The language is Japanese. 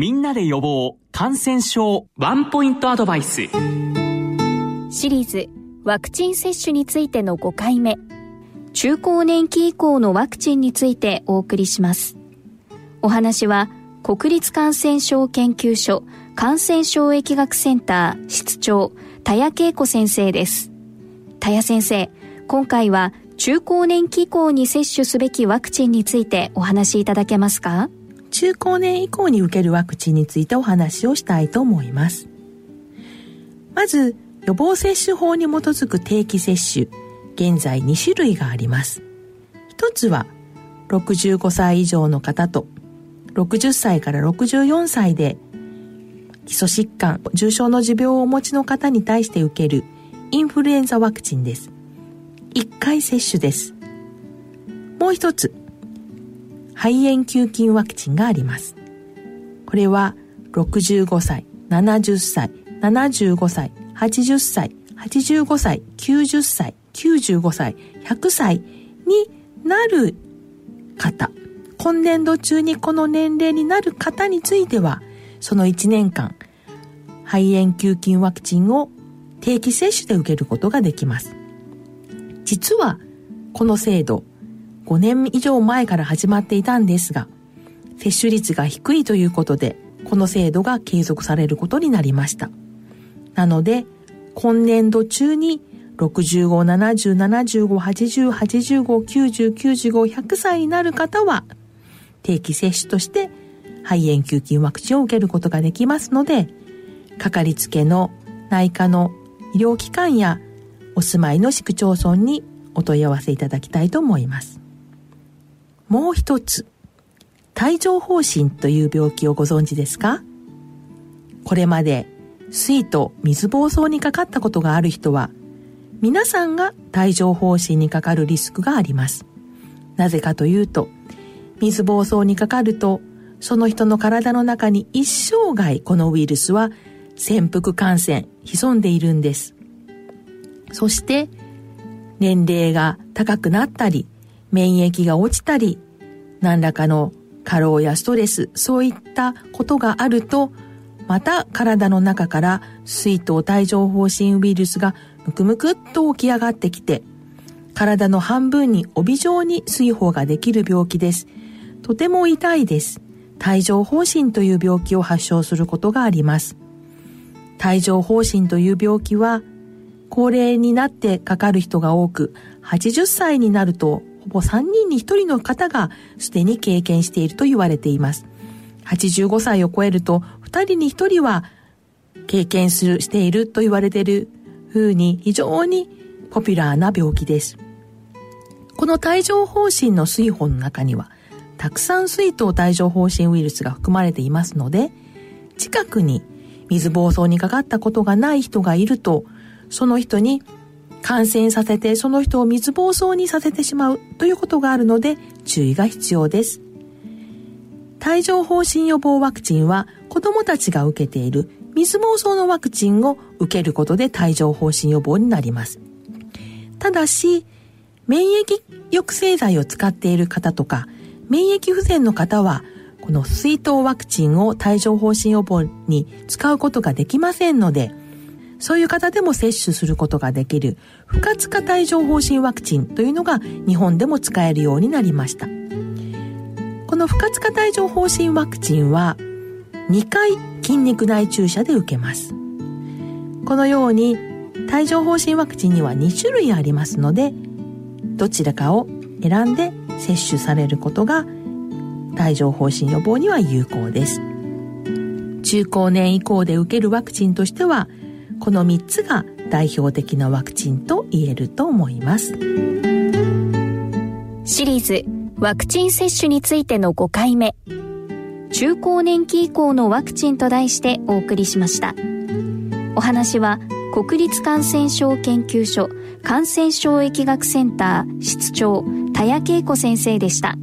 みんなで予防感染症ワンポイントアドバイス。シリーズワクチン接種についての5回目。中高年期以降のワクチンについてお送りします。お話は国立感染症研究所感染症疫学センター室長田谷恵子先生です。田谷先生今回は中高年期以降に接種すべきワクチンについてお話しいただけますか？中高年以降に受けるワクチンについてお話をしたいと思います。まず、予防接種法に基づく定期接種、現在2種類があります。一つは、65歳以上の方と、60歳から64歳で、基礎疾患、重症の持病をお持ちの方に対して受けるインフルエンザワクチンです。1回接種です。もう一つ、肺炎球菌ワクチンがあります。これは65歳、70歳、75歳、80歳、85歳、90歳、95歳、100歳になる方、今年度中にこの年齢になる方については、その1年間、肺炎球菌ワクチンを定期接種で受けることができます。実は、この制度、5年以上前から始まっていたんですが、接種率が低いということで、この制度が継続されることになりました。なので、今年度中に65、70、75、80、85、90、95、100歳になる方は、定期接種として肺炎球菌ワクチンを受けることができますので、かかりつけの内科の医療機関やお住まいの市区町村にお問い合わせいただきたいと思います。もう一つ、帯状疱疹という病気をご存知ですか？これまで水と水疱瘡にかかったことがある人は、皆さんが帯状疱疹にかかるリスクがあります。なぜかというと、水疱瘡にかかると、その人の体の中に一生涯このウイルスは潜伏感染、潜んでいるんです。そして、年齢が高くなったり、免疫が落ちたり、何らかの過労やストレス、そういったことがあると、また体の中から水筒帯状疱疹ウイルスがむくむくっと起き上がってきて、体の半分に帯状に水泡ができる病気です。とても痛いです。帯状疱疹という病気を発症することがあります。帯状疱疹という病気は、高齢になってかかる人が多く、80歳になるとほぼ3人に1人の方がすでに経験していると言われています。85歳を超えると2人に1人は経験する、していると言われている風に非常にポピュラーな病気です。この帯状疱疹の水泡の中にはたくさん水筒帯状疱疹ウイルスが含まれていますので、近くに水疱瘡にかかったことがない人がいると、その人に感染させてその人を水疱瘡にさせてしまうということがあるので注意が必要です。帯状疱疹予防ワクチンは子供たちが受けている水疱瘡のワクチンを受けることで帯状疱疹予防になります。ただし、免疫抑制剤を使っている方とか、免疫不全の方は、この水筒ワクチンを帯状疱疹予防に使うことができませんので、そういう方でも接種することができる不活化帯状疱疹ワクチンというのが日本でも使えるようになりました。この不活化帯状疱疹ワクチンは2回筋肉内注射で受けます。このように帯状疱疹ワクチンには2種類ありますので、どちらかを選んで接種されることが帯状疱疹予防には有効です。中高年以降で受けるワクチンとしてはこの3つが代表的なワクチンと言えると思います。シリーズワクチン接種についての5回目。中高年期以降のワクチンと題してお送りしました。お話は国立感染症研究所感染症疫学センター室長田谷恵子先生でした。